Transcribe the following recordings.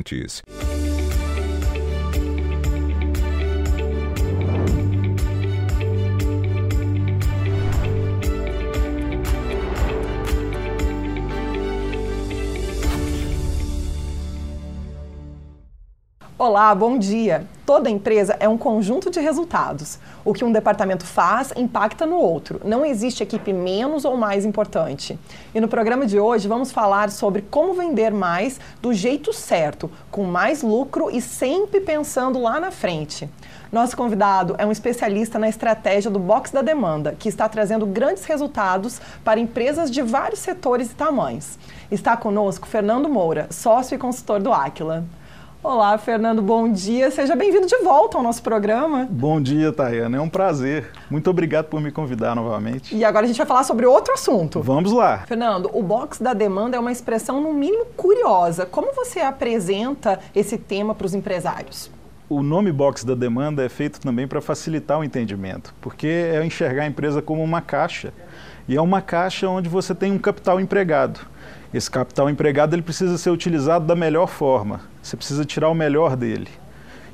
importantes. Olá, bom dia. Toda empresa é um conjunto de resultados. O que um departamento faz impacta no outro. Não existe equipe menos ou mais importante. E no programa de hoje vamos falar sobre como vender mais do jeito certo, com mais lucro e sempre pensando lá na frente. Nosso convidado é um especialista na estratégia do box da demanda, que está trazendo grandes resultados para empresas de vários setores e tamanhos. Está conosco Fernando Moura, sócio e consultor do Aquila. Olá, Fernando, bom dia. Seja bem-vindo de volta ao nosso programa. Bom dia, Tayana. É um prazer. Muito obrigado por me convidar novamente. E agora a gente vai falar sobre outro assunto. Vamos lá. Fernando, o box da demanda é uma expressão, no mínimo, curiosa. Como você apresenta esse tema para os empresários? O nome box da demanda é feito também para facilitar o entendimento, porque é enxergar a empresa como uma caixa. E é uma caixa onde você tem um capital empregado. Esse capital empregado ele precisa ser utilizado da melhor forma. Você precisa tirar o melhor dele.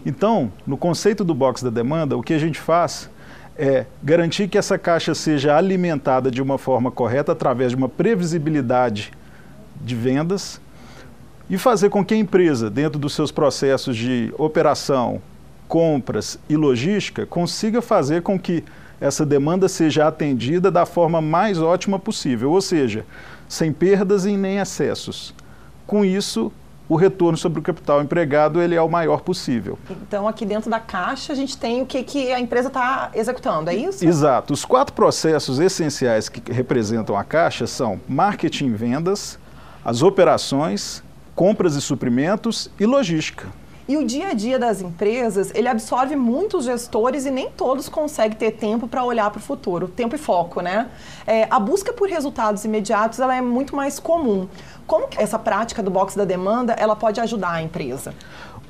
Então, no conceito do box da demanda, o que a gente faz é garantir que essa caixa seja alimentada de uma forma correta através de uma previsibilidade de vendas e fazer com que a empresa, dentro dos seus processos de operação, compras e logística, consiga fazer com que essa demanda seja atendida da forma mais ótima possível, ou seja, sem perdas e nem excessos. Com isso, o retorno sobre o capital empregado ele é o maior possível. Então, aqui dentro da caixa, a gente tem o que, que a empresa está executando, é isso? Exato. Os quatro processos essenciais que representam a caixa são marketing e vendas, as operações, compras e suprimentos e logística. E o dia a dia das empresas, ele absorve muitos gestores e nem todos conseguem ter tempo para olhar para o futuro, tempo e foco, né? É, a busca por resultados imediatos, ela é muito mais comum. Como que essa prática do box da demanda, ela pode ajudar a empresa?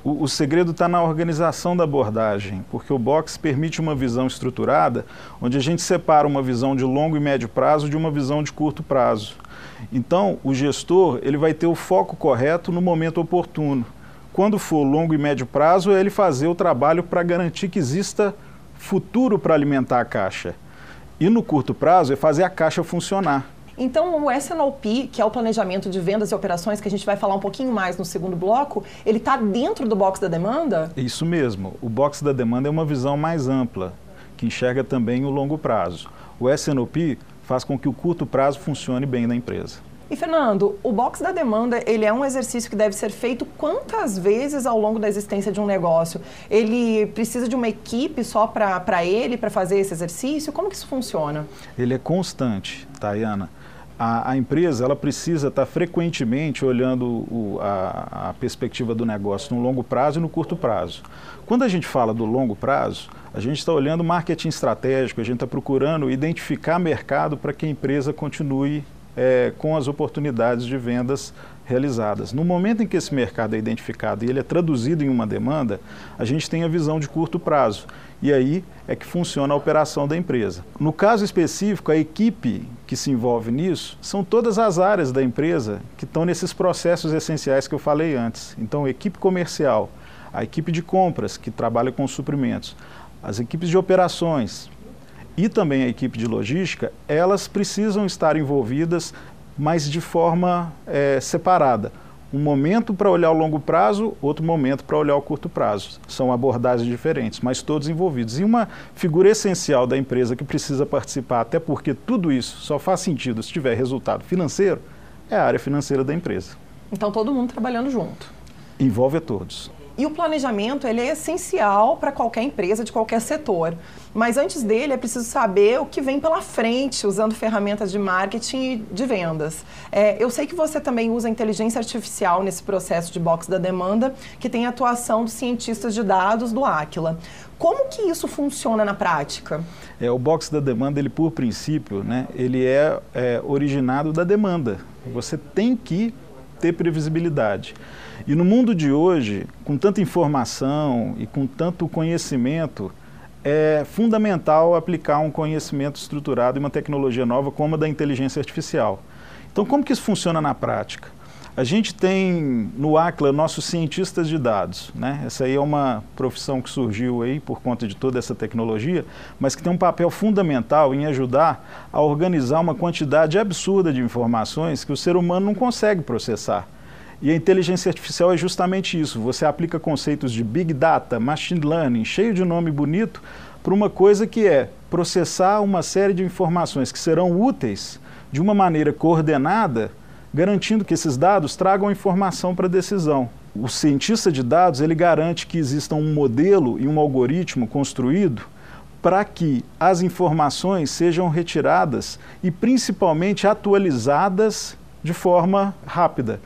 O, o segredo está na organização da abordagem, porque o box permite uma visão estruturada, onde a gente separa uma visão de longo e médio prazo de uma visão de curto prazo. Então, o gestor ele vai ter o foco correto no momento oportuno quando for longo e médio prazo, é ele fazer o trabalho para garantir que exista futuro para alimentar a caixa. E no curto prazo é fazer a caixa funcionar. Então, o SNOP, que é o planejamento de vendas e operações, que a gente vai falar um pouquinho mais no segundo bloco, ele está dentro do box da demanda? Isso mesmo. O box da demanda é uma visão mais ampla, que enxerga também o longo prazo. O SNOP faz com que o curto prazo funcione bem na empresa. E Fernando, o box da demanda, ele é um exercício que deve ser feito quantas vezes ao longo da existência de um negócio? Ele precisa de uma equipe só para ele, para fazer esse exercício? Como que isso funciona? Ele é constante, Tayana. A, a empresa ela precisa estar tá frequentemente olhando o, a, a perspectiva do negócio no longo prazo e no curto prazo. Quando a gente fala do longo prazo, a gente está olhando marketing estratégico, a gente está procurando identificar mercado para que a empresa continue é, com as oportunidades de vendas realizadas. No momento em que esse mercado é identificado e ele é traduzido em uma demanda, a gente tem a visão de curto prazo. E aí é que funciona a operação da empresa. No caso específico, a equipe que se envolve nisso são todas as áreas da empresa que estão nesses processos essenciais que eu falei antes. Então, a equipe comercial, a equipe de compras, que trabalha com suprimentos, as equipes de operações, e também a equipe de logística, elas precisam estar envolvidas, mas de forma é, separada. Um momento para olhar o longo prazo, outro momento para olhar o curto prazo. São abordagens diferentes, mas todos envolvidos. E uma figura essencial da empresa que precisa participar, até porque tudo isso só faz sentido se tiver resultado financeiro, é a área financeira da empresa. Então todo mundo trabalhando junto. Envolve a todos. E o planejamento ele é essencial para qualquer empresa de qualquer setor. Mas antes dele é preciso saber o que vem pela frente, usando ferramentas de marketing e de vendas. É, eu sei que você também usa inteligência artificial nesse processo de box da demanda, que tem a atuação dos cientistas de dados do Aquila. Como que isso funciona na prática? É, o box da demanda, ele por princípio, né, ele é, é originado da demanda. Você tem que ter previsibilidade. E no mundo de hoje, com tanta informação e com tanto conhecimento, é fundamental aplicar um conhecimento estruturado e uma tecnologia nova como a da inteligência artificial. Então, como que isso funciona na prática? A gente tem no ACLA nossos cientistas de dados, né? Essa aí é uma profissão que surgiu aí por conta de toda essa tecnologia, mas que tem um papel fundamental em ajudar a organizar uma quantidade absurda de informações que o ser humano não consegue processar. E a inteligência artificial é justamente isso. Você aplica conceitos de big data, machine learning, cheio de nome bonito, para uma coisa que é processar uma série de informações que serão úteis de uma maneira coordenada garantindo que esses dados tragam informação para a decisão. O cientista de dados ele garante que exista um modelo e um algoritmo construído para que as informações sejam retiradas e principalmente atualizadas de forma rápida.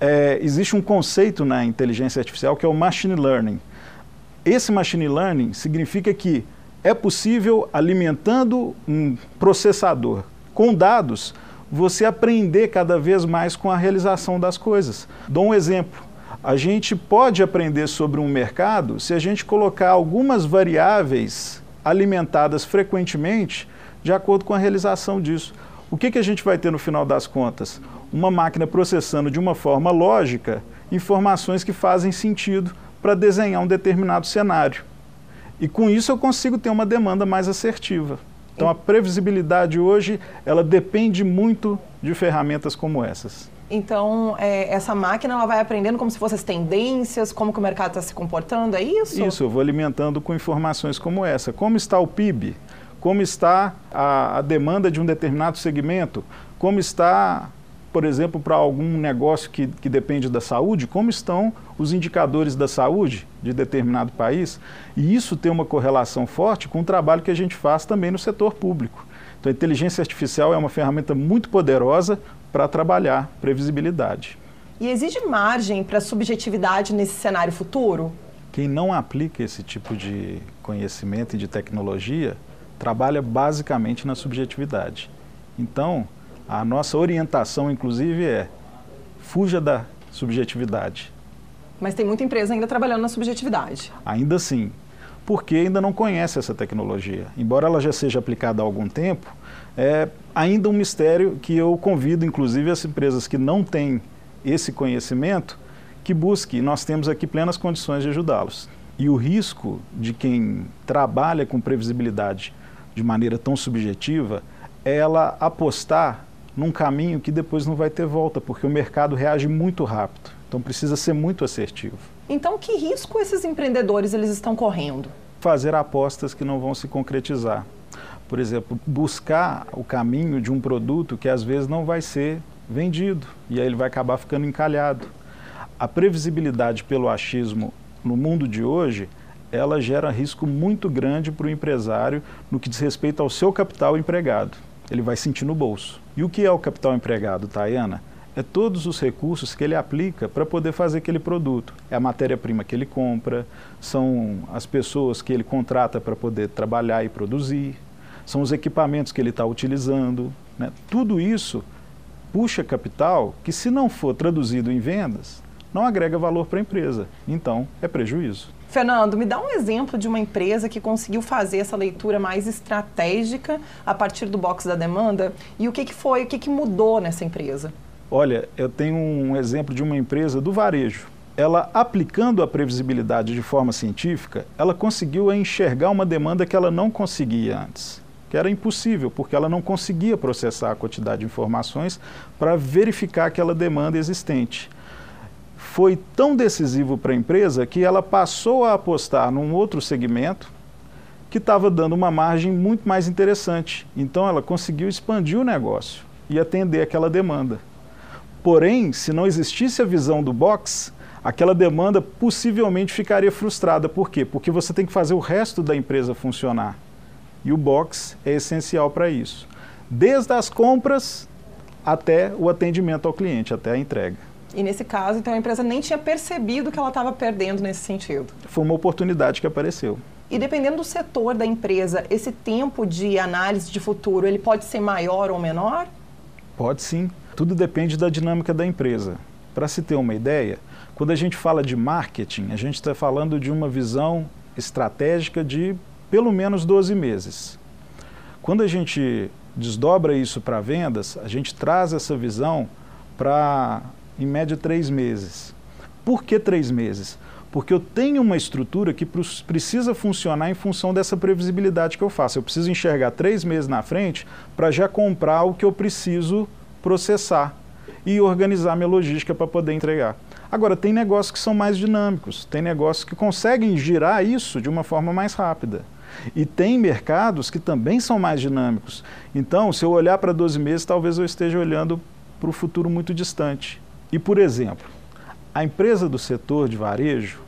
É, existe um conceito na inteligência artificial que é o machine learning. Esse machine learning significa que é possível, alimentando um processador com dados, você aprender cada vez mais com a realização das coisas. Dou um exemplo. A gente pode aprender sobre um mercado se a gente colocar algumas variáveis alimentadas frequentemente de acordo com a realização disso. O que, que a gente vai ter no final das contas? Uma máquina processando de uma forma lógica informações que fazem sentido para desenhar um determinado cenário. E com isso eu consigo ter uma demanda mais assertiva. Então a previsibilidade hoje, ela depende muito de ferramentas como essas. Então, é, essa máquina ela vai aprendendo como se fossem as tendências, como que o mercado está se comportando, é isso? Isso, eu vou alimentando com informações como essa. Como está o PIB? Como está a, a demanda de um determinado segmento? Como está por exemplo, para algum negócio que, que depende da saúde, como estão os indicadores da saúde de determinado país. E isso tem uma correlação forte com o trabalho que a gente faz também no setor público. Então, a inteligência artificial é uma ferramenta muito poderosa para trabalhar previsibilidade. E existe margem para subjetividade nesse cenário futuro? Quem não aplica esse tipo de conhecimento e de tecnologia trabalha basicamente na subjetividade. Então, a nossa orientação, inclusive, é fuja da subjetividade. Mas tem muita empresa ainda trabalhando na subjetividade. Ainda sim, porque ainda não conhece essa tecnologia. Embora ela já seja aplicada há algum tempo, é ainda um mistério que eu convido, inclusive, as empresas que não têm esse conhecimento, que busque. Nós temos aqui plenas condições de ajudá-los. E o risco de quem trabalha com previsibilidade de maneira tão subjetiva é ela apostar num caminho que depois não vai ter volta, porque o mercado reage muito rápido. Então precisa ser muito assertivo. Então, que risco esses empreendedores eles estão correndo? Fazer apostas que não vão se concretizar. Por exemplo, buscar o caminho de um produto que às vezes não vai ser vendido e aí ele vai acabar ficando encalhado. A previsibilidade pelo achismo no mundo de hoje, ela gera risco muito grande para o empresário no que diz respeito ao seu capital empregado ele vai sentir no bolso. E o que é o capital empregado, Tayana? É todos os recursos que ele aplica para poder fazer aquele produto. É a matéria-prima que ele compra, são as pessoas que ele contrata para poder trabalhar e produzir, são os equipamentos que ele está utilizando. Né? Tudo isso puxa capital que, se não for traduzido em vendas, não agrega valor para a empresa. Então, é prejuízo. Fernando, me dá um exemplo de uma empresa que conseguiu fazer essa leitura mais estratégica a partir do box da demanda e o que, que foi, o que, que mudou nessa empresa? Olha, eu tenho um exemplo de uma empresa do varejo. Ela, aplicando a previsibilidade de forma científica, ela conseguiu enxergar uma demanda que ela não conseguia antes, que era impossível, porque ela não conseguia processar a quantidade de informações para verificar aquela demanda existente foi tão decisivo para a empresa que ela passou a apostar num outro segmento que estava dando uma margem muito mais interessante. Então ela conseguiu expandir o negócio e atender aquela demanda. Porém, se não existisse a visão do box, aquela demanda possivelmente ficaria frustrada. Por quê? Porque você tem que fazer o resto da empresa funcionar. E o box é essencial para isso. Desde as compras até o atendimento ao cliente, até a entrega. E nesse caso, então a empresa nem tinha percebido que ela estava perdendo nesse sentido. Foi uma oportunidade que apareceu. E dependendo do setor da empresa, esse tempo de análise de futuro, ele pode ser maior ou menor? Pode sim. Tudo depende da dinâmica da empresa. Para se ter uma ideia, quando a gente fala de marketing, a gente está falando de uma visão estratégica de pelo menos 12 meses. Quando a gente desdobra isso para vendas, a gente traz essa visão para, em média, três meses. Por que três meses? Porque eu tenho uma estrutura que precisa funcionar em função dessa previsibilidade que eu faço. Eu preciso enxergar três meses na frente para já comprar o que eu preciso processar e organizar minha logística para poder entregar. Agora, tem negócios que são mais dinâmicos, tem negócios que conseguem girar isso de uma forma mais rápida. E tem mercados que também são mais dinâmicos. Então, se eu olhar para 12 meses, talvez eu esteja olhando para o futuro muito distante. E, por exemplo, a empresa do setor de varejo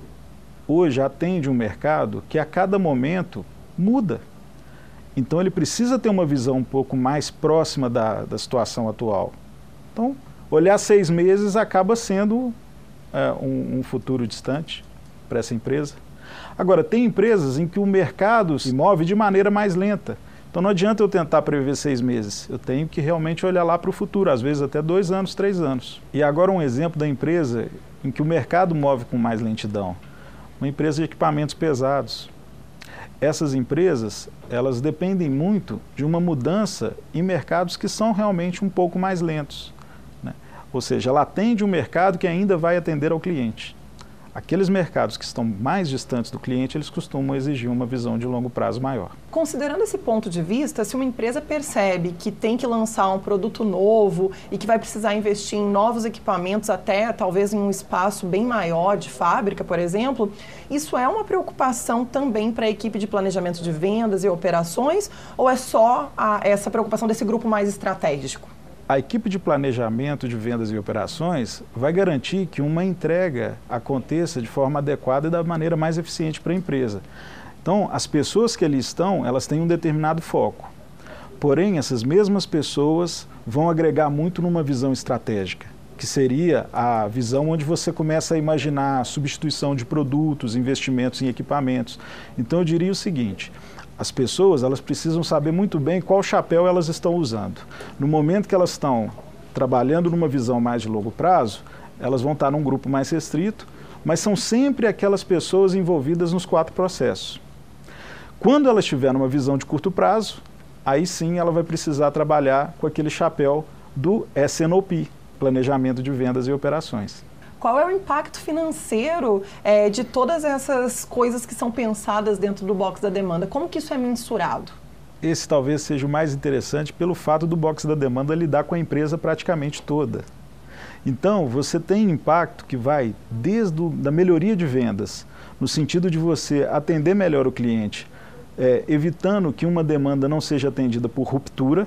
hoje atende um mercado que a cada momento muda. Então ele precisa ter uma visão um pouco mais próxima da, da situação atual. Então, olhar seis meses acaba sendo é, um, um futuro distante para essa empresa. Agora, tem empresas em que o mercado se move de maneira mais lenta. Então não adianta eu tentar prever seis meses, eu tenho que realmente olhar lá para o futuro, às vezes até dois anos, três anos. E agora um exemplo da empresa em que o mercado move com mais lentidão. Uma empresa de equipamentos pesados. Essas empresas, elas dependem muito de uma mudança em mercados que são realmente um pouco mais lentos. Né? Ou seja, ela atende um mercado que ainda vai atender ao cliente. Aqueles mercados que estão mais distantes do cliente, eles costumam exigir uma visão de longo prazo maior. Considerando esse ponto de vista, se uma empresa percebe que tem que lançar um produto novo e que vai precisar investir em novos equipamentos, até talvez em um espaço bem maior de fábrica, por exemplo, isso é uma preocupação também para a equipe de planejamento de vendas e operações ou é só a, essa preocupação desse grupo mais estratégico? A equipe de planejamento de vendas e operações vai garantir que uma entrega aconteça de forma adequada e da maneira mais eficiente para a empresa. Então, as pessoas que ali estão, elas têm um determinado foco. Porém, essas mesmas pessoas vão agregar muito numa visão estratégica, que seria a visão onde você começa a imaginar substituição de produtos, investimentos em equipamentos. Então, eu diria o seguinte: as pessoas elas precisam saber muito bem qual chapéu elas estão usando. No momento que elas estão trabalhando numa visão mais de longo prazo, elas vão estar num grupo mais restrito, mas são sempre aquelas pessoas envolvidas nos quatro processos. Quando ela estiver numa visão de curto prazo, aí sim ela vai precisar trabalhar com aquele chapéu do SNOP, Planejamento de Vendas e Operações qual é o impacto financeiro é, de todas essas coisas que são pensadas dentro do box da demanda? Como que isso é mensurado? Esse talvez seja o mais interessante pelo fato do box da demanda lidar com a empresa praticamente toda. Então, você tem impacto que vai desde a melhoria de vendas, no sentido de você atender melhor o cliente, é, evitando que uma demanda não seja atendida por ruptura,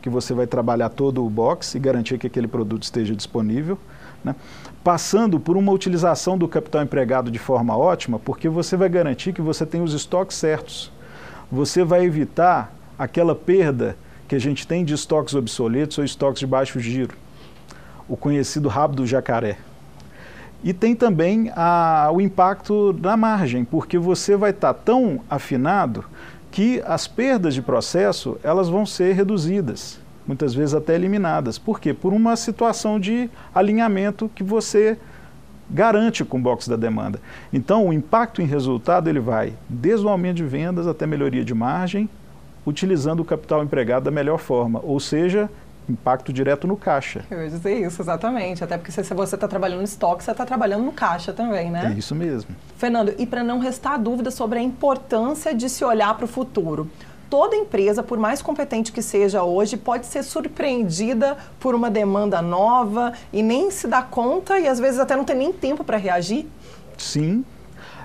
que você vai trabalhar todo o box e garantir que aquele produto esteja disponível né? passando por uma utilização do capital empregado de forma ótima, porque você vai garantir que você tem os estoques certos. Você vai evitar aquela perda que a gente tem de estoques obsoletos ou estoques de baixo giro, o conhecido rabo do jacaré. E tem também a, o impacto na margem, porque você vai estar tá tão afinado que as perdas de processo elas vão ser reduzidas muitas vezes até eliminadas. Por quê? Por uma situação de alinhamento que você garante com o box da demanda. Então, o impacto em resultado ele vai desde o aumento de vendas até melhoria de margem, utilizando o capital empregado da melhor forma, ou seja, impacto direto no caixa. Eu ia dizer isso, exatamente. Até porque se você está trabalhando no estoque, você está trabalhando no caixa também, né? É isso mesmo. Fernando, e para não restar dúvida sobre a importância de se olhar para o futuro, toda empresa, por mais competente que seja hoje, pode ser surpreendida por uma demanda nova e nem se dá conta e às vezes até não tem nem tempo para reagir? Sim.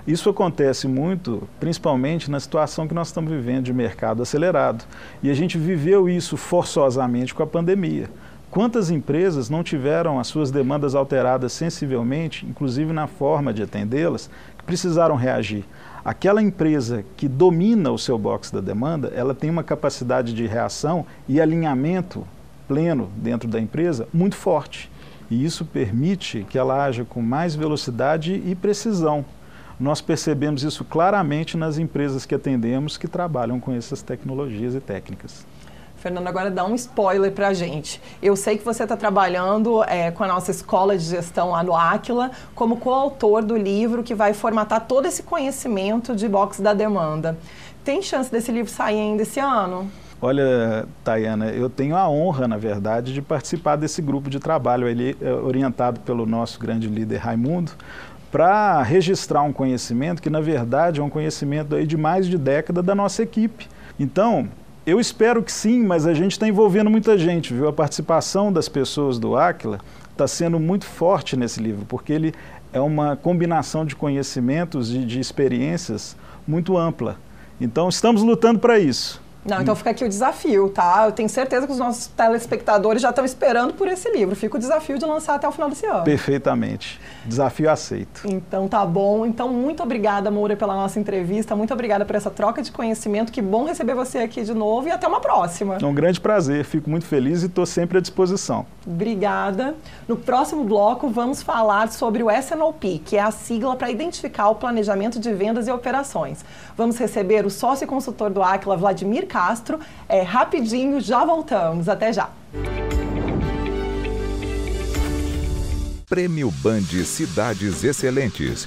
Isso acontece muito, principalmente na situação que nós estamos vivendo de mercado acelerado. E a gente viveu isso forçosamente com a pandemia. Quantas empresas não tiveram as suas demandas alteradas sensivelmente, inclusive na forma de atendê-las, que precisaram reagir? Aquela empresa que domina o seu box da demanda, ela tem uma capacidade de reação e alinhamento pleno dentro da empresa muito forte. E isso permite que ela haja com mais velocidade e precisão. Nós percebemos isso claramente nas empresas que atendemos que trabalham com essas tecnologias e técnicas. Fernando, agora dá um spoiler para a gente. Eu sei que você está trabalhando é, com a nossa escola de gestão lá no Aquila como coautor do livro que vai formatar todo esse conhecimento de box da demanda. Tem chance desse livro sair ainda esse ano? Olha, Tayana, eu tenho a honra, na verdade, de participar desse grupo de trabalho ele, é orientado pelo nosso grande líder Raimundo, para registrar um conhecimento que, na verdade, é um conhecimento aí de mais de década da nossa equipe. Então, eu espero que sim, mas a gente está envolvendo muita gente, viu? A participação das pessoas do Aquila está sendo muito forte nesse livro, porque ele é uma combinação de conhecimentos e de experiências muito ampla. Então, estamos lutando para isso. Não, então fica aqui o desafio, tá? Eu tenho certeza que os nossos telespectadores já estão esperando por esse livro. Fica o desafio de lançar até o final desse ano. Perfeitamente. Desafio aceito. Então tá bom. Então muito obrigada, Moura, pela nossa entrevista. Muito obrigada por essa troca de conhecimento. Que bom receber você aqui de novo e até uma próxima. É um grande prazer. Fico muito feliz e estou sempre à disposição. Obrigada. No próximo bloco vamos falar sobre o SNOP, que é a sigla para identificar o planejamento de vendas e operações. Vamos receber o sócio e consultor do Aquila, Vladimir Castro. É rapidinho, já voltamos. Até já. Prêmio Band Cidades Excelentes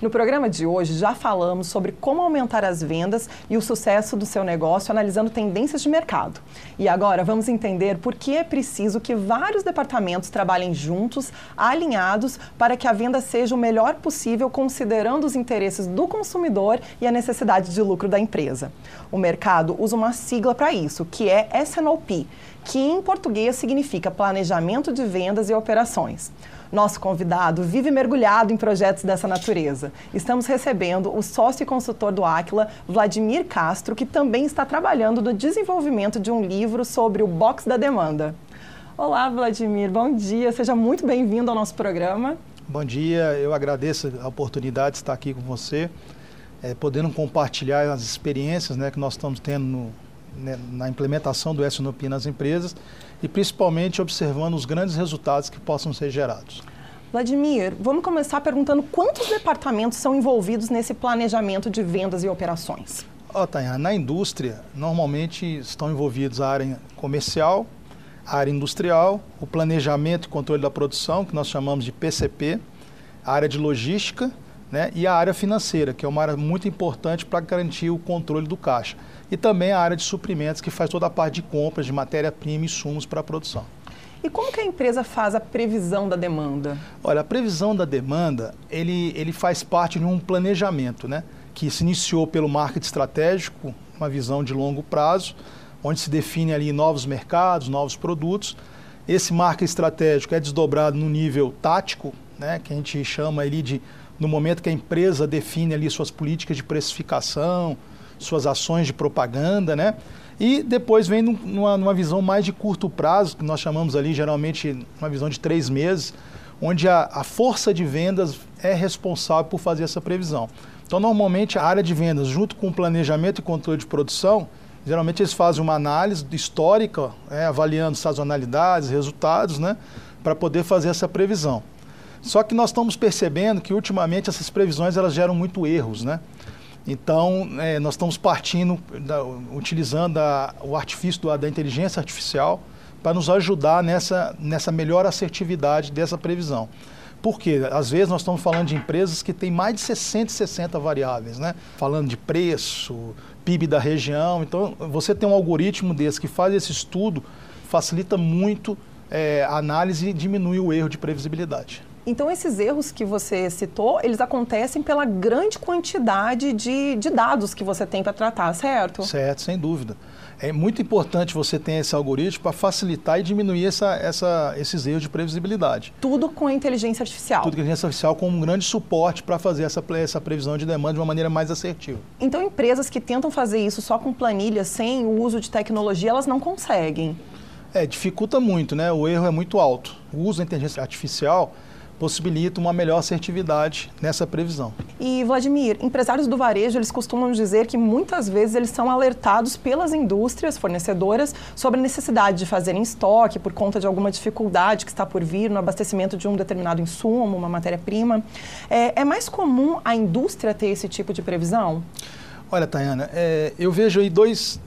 No programa de hoje já falamos sobre como aumentar as vendas e o sucesso do seu negócio analisando tendências de mercado. E agora vamos entender por que é preciso que vários departamentos trabalhem juntos, alinhados, para que a venda seja o melhor possível considerando os interesses do consumidor e a necessidade de lucro da empresa. O mercado usa uma sigla para isso, que é SNOP, que em português significa Planejamento de Vendas e Operações. Nosso convidado vive mergulhado em projetos dessa natureza. Estamos recebendo o sócio e consultor do Aquila, Vladimir Castro, que também está trabalhando no desenvolvimento de um livro sobre o box da demanda. Olá, Vladimir, bom dia, seja muito bem-vindo ao nosso programa. Bom dia, eu agradeço a oportunidade de estar aqui com você, é, podendo compartilhar as experiências né, que nós estamos tendo no, né, na implementação do SNOP nas empresas e principalmente observando os grandes resultados que possam ser gerados. Vladimir, vamos começar perguntando quantos departamentos são envolvidos nesse planejamento de vendas e operações? Oh, na indústria, normalmente estão envolvidos a área comercial, a área industrial, o planejamento e controle da produção, que nós chamamos de PCP, a área de logística né, e a área financeira, que é uma área muito importante para garantir o controle do caixa e também a área de suprimentos, que faz toda a parte de compras de matéria-prima e insumos para a produção. E como que a empresa faz a previsão da demanda? Olha, a previsão da demanda, ele, ele faz parte de um planejamento, né? Que se iniciou pelo marketing estratégico, uma visão de longo prazo, onde se define ali novos mercados, novos produtos. Esse marketing estratégico é desdobrado no nível tático, né? Que a gente chama ali de, no momento que a empresa define ali suas políticas de precificação, suas ações de propaganda, né? E depois vem numa, numa visão mais de curto prazo, que nós chamamos ali geralmente uma visão de três meses, onde a, a força de vendas é responsável por fazer essa previsão. Então, normalmente, a área de vendas, junto com o planejamento e controle de produção, geralmente eles fazem uma análise histórica, é, avaliando sazonalidades, resultados, né, para poder fazer essa previsão. Só que nós estamos percebendo que, ultimamente, essas previsões elas geram muito erros, né? Então, é, nós estamos partindo, da, utilizando a, o artifício da, da inteligência artificial para nos ajudar nessa, nessa melhor assertividade dessa previsão. Porque, às vezes, nós estamos falando de empresas que têm mais de 60 60 variáveis, né? Falando de preço, PIB da região. Então, você tem um algoritmo desse que faz esse estudo facilita muito é, a análise e diminui o erro de previsibilidade. Então, esses erros que você citou, eles acontecem pela grande quantidade de, de dados que você tem para tratar, certo? Certo, sem dúvida. É muito importante você ter esse algoritmo para facilitar e diminuir essa, essa, esses erros de previsibilidade. Tudo com a inteligência artificial. Tudo com a inteligência artificial como um grande suporte para fazer essa, essa previsão de demanda de uma maneira mais assertiva. Então, empresas que tentam fazer isso só com planilha, sem o uso de tecnologia, elas não conseguem. É, dificulta muito, né? O erro é muito alto. O uso da inteligência artificial possibilita uma melhor assertividade nessa previsão. E Vladimir, empresários do varejo, eles costumam dizer que muitas vezes eles são alertados pelas indústrias fornecedoras sobre a necessidade de fazerem estoque por conta de alguma dificuldade que está por vir no abastecimento de um determinado insumo, uma matéria-prima. É, é, mais comum a indústria ter esse tipo de previsão? Olha, Tayana, é, eu vejo aí dois,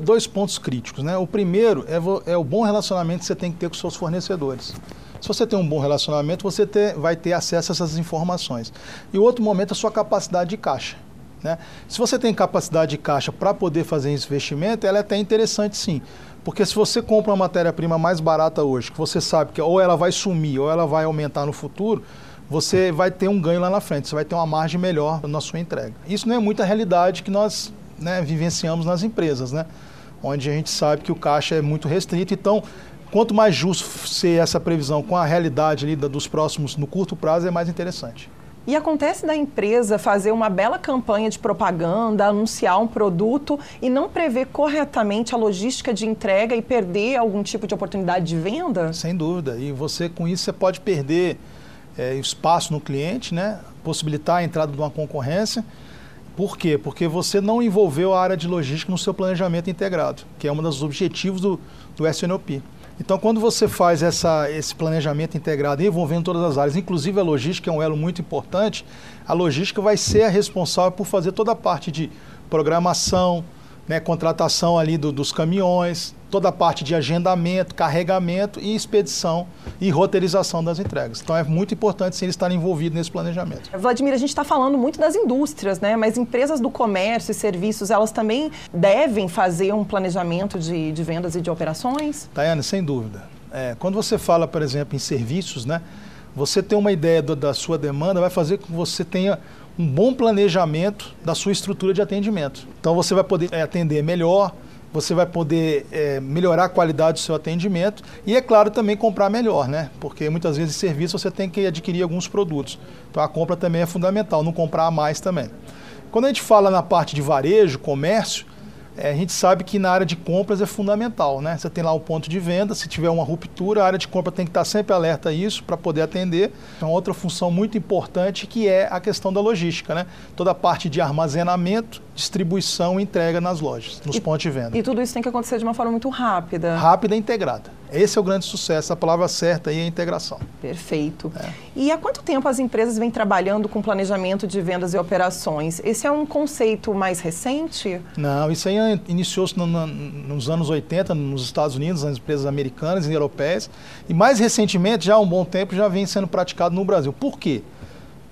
dois pontos críticos. Né? O primeiro é, é o bom relacionamento que você tem que ter com seus fornecedores. Se você tem um bom relacionamento, você ter, vai ter acesso a essas informações. E o outro momento é a sua capacidade de caixa. Né? Se você tem capacidade de caixa para poder fazer esse investimento, ela é até interessante sim. Porque se você compra uma matéria-prima mais barata hoje, que você sabe que ou ela vai sumir ou ela vai aumentar no futuro, você vai ter um ganho lá na frente, você vai ter uma margem melhor na sua entrega. Isso não é muita realidade que nós né, vivenciamos nas empresas, né? onde a gente sabe que o caixa é muito restrito. Então, quanto mais justo ser essa previsão com a realidade ali dos próximos, no curto prazo, é mais interessante. E acontece da empresa fazer uma bela campanha de propaganda, anunciar um produto e não prever corretamente a logística de entrega e perder algum tipo de oportunidade de venda? Sem dúvida. E você, com isso, você pode perder é, espaço no cliente, né? possibilitar a entrada de uma concorrência. Por quê? Porque você não envolveu a área de logística no seu planejamento integrado, que é um dos objetivos do, do SNOP. Então, quando você faz essa, esse planejamento integrado envolvendo todas as áreas, inclusive a logística é um elo muito importante, a logística vai ser a responsável por fazer toda a parte de programação, né, contratação ali do, dos caminhões, toda a parte de agendamento, carregamento e expedição e roteirização das entregas. Então é muito importante sim, eles estarem envolvidos nesse planejamento. Vladimir, a gente está falando muito das indústrias, né? Mas empresas do comércio e serviços, elas também devem fazer um planejamento de, de vendas e de operações? Tayane, sem dúvida. É, quando você fala, por exemplo, em serviços, né? Você ter uma ideia do, da sua demanda vai fazer com que você tenha um bom planejamento da sua estrutura de atendimento. Então você vai poder é, atender melhor, você vai poder é, melhorar a qualidade do seu atendimento e, é claro, também comprar melhor, né? Porque muitas vezes em serviço você tem que adquirir alguns produtos. Então a compra também é fundamental, não comprar a mais também. Quando a gente fala na parte de varejo, comércio, é, a gente sabe que na área de compras é fundamental, né? Você tem lá o ponto de venda, se tiver uma ruptura, a área de compra tem que estar sempre alerta a isso para poder atender. Então, outra função muito importante que é a questão da logística, né? Toda a parte de armazenamento, distribuição e entrega nas lojas, nos e, pontos de venda. E tudo isso tem que acontecer de uma forma muito rápida. Rápida e integrada. Esse é o grande sucesso, a palavra certa aí é integração. Perfeito. É. E há quanto tempo as empresas vêm trabalhando com planejamento de vendas e operações? Esse é um conceito mais recente? Não, isso aí iniciou-se no, no, nos anos 80 nos Estados Unidos, nas empresas americanas e europeias, e mais recentemente, já há um bom tempo, já vem sendo praticado no Brasil. Por quê?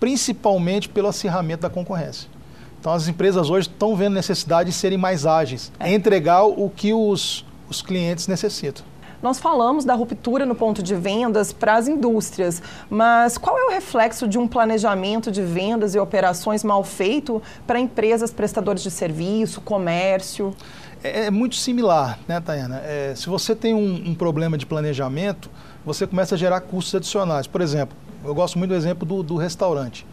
Principalmente pelo acirramento da concorrência. Então as empresas hoje estão vendo necessidade de serem mais ágeis, é. entregar o que os, os clientes necessitam. Nós falamos da ruptura no ponto de vendas para as indústrias, mas qual é o reflexo de um planejamento de vendas e operações mal feito para empresas prestadoras de serviço, comércio? É, é muito similar, né, Tayana? É, se você tem um, um problema de planejamento, você começa a gerar custos adicionais. Por exemplo, eu gosto muito do exemplo do, do restaurante.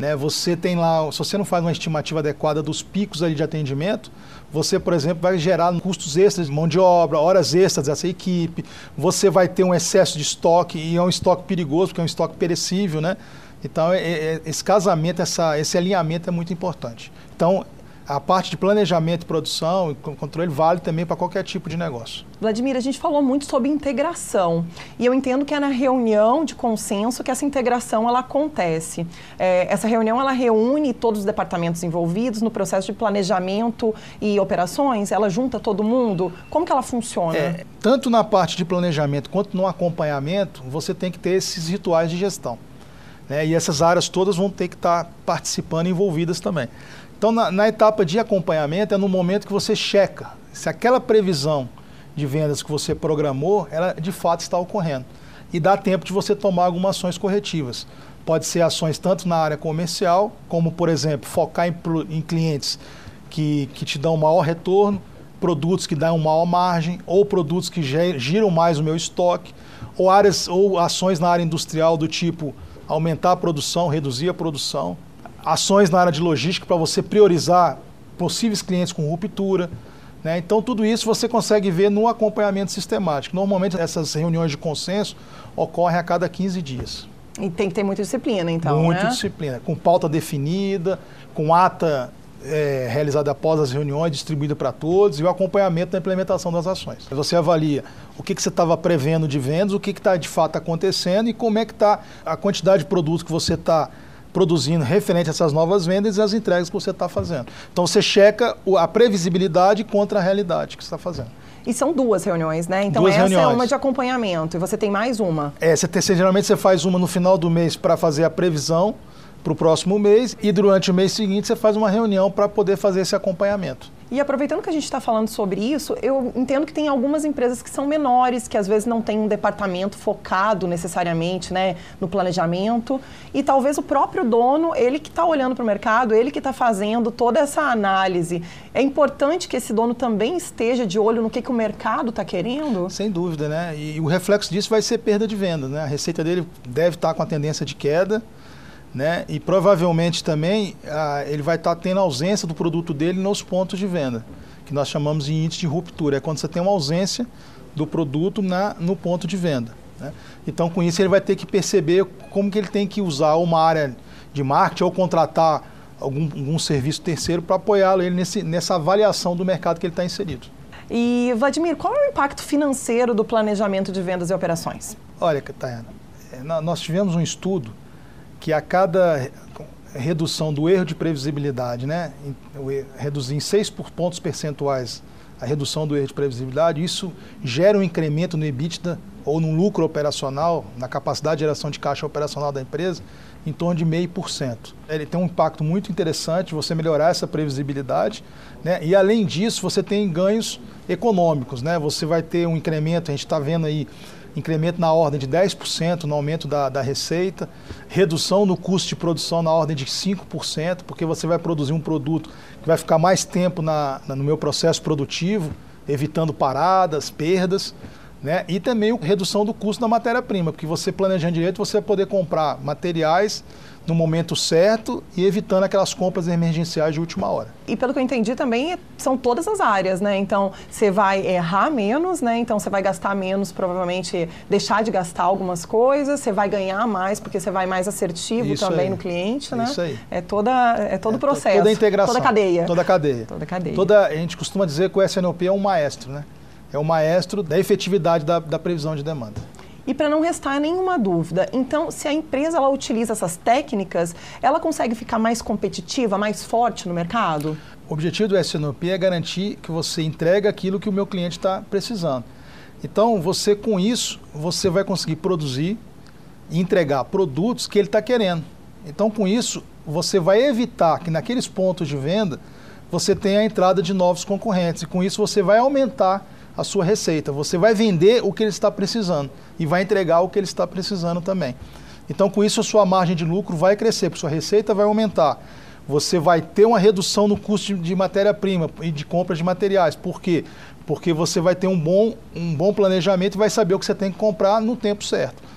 Né? Você tem lá, se você não faz uma estimativa adequada dos picos ali de atendimento, você, por exemplo, vai gerar custos extras de mão de obra, horas extras dessa equipe, você vai ter um excesso de estoque, e é um estoque perigoso, porque é um estoque perecível, né? Então, é, é, esse casamento, essa, esse alinhamento é muito importante. Então, a parte de planejamento e produção e controle vale também para qualquer tipo de negócio. Vladimir, a gente falou muito sobre integração e eu entendo que é na reunião de consenso que essa integração ela acontece. É, essa reunião ela reúne todos os departamentos envolvidos no processo de planejamento e operações. Ela junta todo mundo. Como que ela funciona? É, tanto na parte de planejamento quanto no acompanhamento, você tem que ter esses rituais de gestão. Né? E essas áreas todas vão ter que estar participando, envolvidas também. Então, na, na, etapa de acompanhamento, é no momento que você checa se aquela previsão de vendas que você programou, ela de fato está ocorrendo. E dá tempo de você tomar algumas ações corretivas. Pode ser ações tanto na área comercial, como, por exemplo, focar em, em clientes que, que te dão maior retorno, produtos que dão maior margem, ou produtos que giram mais o meu estoque, ou, áreas, ou ações na área industrial do tipo aumentar a produção, reduzir a produção, ações na área de logística para você priorizar possíveis clientes com ruptura. Né? Então, tudo isso você consegue ver no acompanhamento sistemático. Normalmente, essas reuniões de consenso ocorrem a cada 15 dias. E tem que ter muita disciplina, então. Muita né? disciplina, com pauta definida, com ata é, realizada após as reuniões, distribuída para todos, e o acompanhamento da implementação das ações. Você avalia o que, que você estava prevendo de vendas, o que está de fato acontecendo e como é que está a quantidade de produtos que você está produzindo referente a essas novas vendas e as entregas que você está fazendo. Então você checa a previsibilidade contra a realidade que você está fazendo. E são duas reuniões, né? Então duas essa reuniões. é uma de acompanhamento e você tem mais uma. É, você tem, geralmente você faz uma no final do mês para fazer a previsão para o próximo mês e durante o mês seguinte você faz uma reunião para poder fazer esse acompanhamento. E aproveitando que a gente está falando sobre isso, eu entendo que tem algumas empresas que são menores, que às vezes não tem um departamento focado necessariamente né, no planejamento. E talvez o próprio dono, ele que está olhando para o mercado, ele que está fazendo toda essa análise. É importante que esse dono também esteja de olho no que, que o mercado está querendo? Sem dúvida, né? E o reflexo disso vai ser perda de venda. Né? A receita dele deve estar tá com a tendência de queda né? E provavelmente também ah, ele vai estar tá tendo ausência do produto dele nos pontos de venda, que nós chamamos de índice de ruptura. É quando você tem uma ausência do produto na, no ponto de venda. Né? Então, com isso, ele vai ter que perceber como que ele tem que usar uma área de marketing ou contratar algum, algum serviço terceiro para apoiá-lo ele nesse, nessa avaliação do mercado que ele está inserido. E, Vladimir, qual é o impacto financeiro do planejamento de vendas e operações? Olha, Tayana, é, nós tivemos um estudo que a cada redução do erro de previsibilidade, né, reduzir em 6 pontos percentuais a redução do erro de previsibilidade, isso gera um incremento no EBITDA ou no lucro operacional, na capacidade de geração de caixa operacional da empresa, em torno de 0,5%. Ele tem um impacto muito interessante, você melhorar essa previsibilidade, né? e além disso, você tem ganhos econômicos. Né? Você vai ter um incremento, a gente está vendo aí incremento na ordem de 10% no aumento da, da receita, redução no custo de produção na ordem de 5%, porque você vai produzir um produto que vai ficar mais tempo na, na no meu processo produtivo, evitando paradas, perdas. Né? E também a redução do custo da matéria-prima, porque você planejando direito, você vai poder comprar materiais no momento certo e evitando aquelas compras emergenciais de última hora. E pelo que eu entendi também são todas as áreas, né? Então você vai errar menos, né? Então você vai gastar menos, provavelmente deixar de gastar algumas coisas, você vai ganhar mais porque você vai mais assertivo Isso também aí. no cliente, né? Isso aí. É toda é todo o é processo, toda a integração, toda a cadeia, toda a cadeia, toda a cadeia. Toda a gente costuma dizer que o SNOP é um maestro, né? É o maestro da efetividade da, da previsão de demanda. E para não restar nenhuma dúvida, então, se a empresa ela utiliza essas técnicas, ela consegue ficar mais competitiva, mais forte no mercado? O objetivo do SNOP é garantir que você entrega aquilo que o meu cliente está precisando. Então, você com isso, você vai conseguir produzir e entregar produtos que ele está querendo. Então, com isso, você vai evitar que naqueles pontos de venda você tenha a entrada de novos concorrentes. E com isso, você vai aumentar a sua receita. Você vai vender o que ele está precisando e vai entregar o que ele está precisando também. Então, com isso, a sua margem de lucro vai crescer, porque sua receita vai aumentar. Você vai ter uma redução no custo de matéria-prima e de compra de materiais. Por quê? Porque você vai ter um bom, um bom planejamento e vai saber o que você tem que comprar no tempo certo.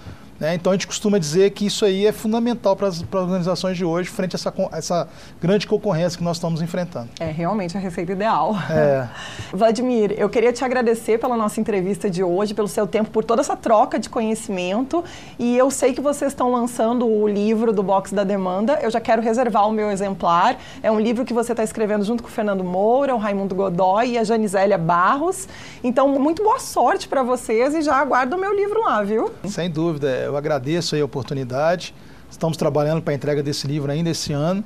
Né? Então a gente costuma dizer que isso aí é fundamental para as, organizações de hoje, frente a essa, essa grande concorrência que nós estamos enfrentando. É realmente a receita ideal. É. Vladimir, eu queria te agradecer pela nossa entrevista de hoje, pelo seu tempo, por toda essa troca de conhecimento. E eu sei que vocês estão lançando o livro do Box da Demanda. Eu já quero reservar o meu exemplar. É um livro que você está escrevendo junto com o Fernando Moura, o Raimundo Godoy e a Janisélia Barros. Então, muito boa sorte para vocês e já aguardo o meu livro lá, viu? Sem dúvida eu agradeço a oportunidade. Estamos trabalhando para a entrega desse livro ainda esse ano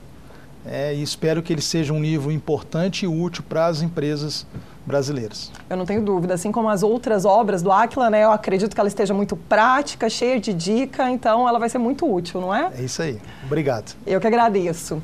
é, e espero que ele seja um livro importante e útil para as empresas brasileiras. Eu não tenho dúvida, assim como as outras obras do Aquila, né, eu acredito que ela esteja muito prática, cheia de dica, então ela vai ser muito útil, não é? É isso aí. Obrigado. Eu que agradeço.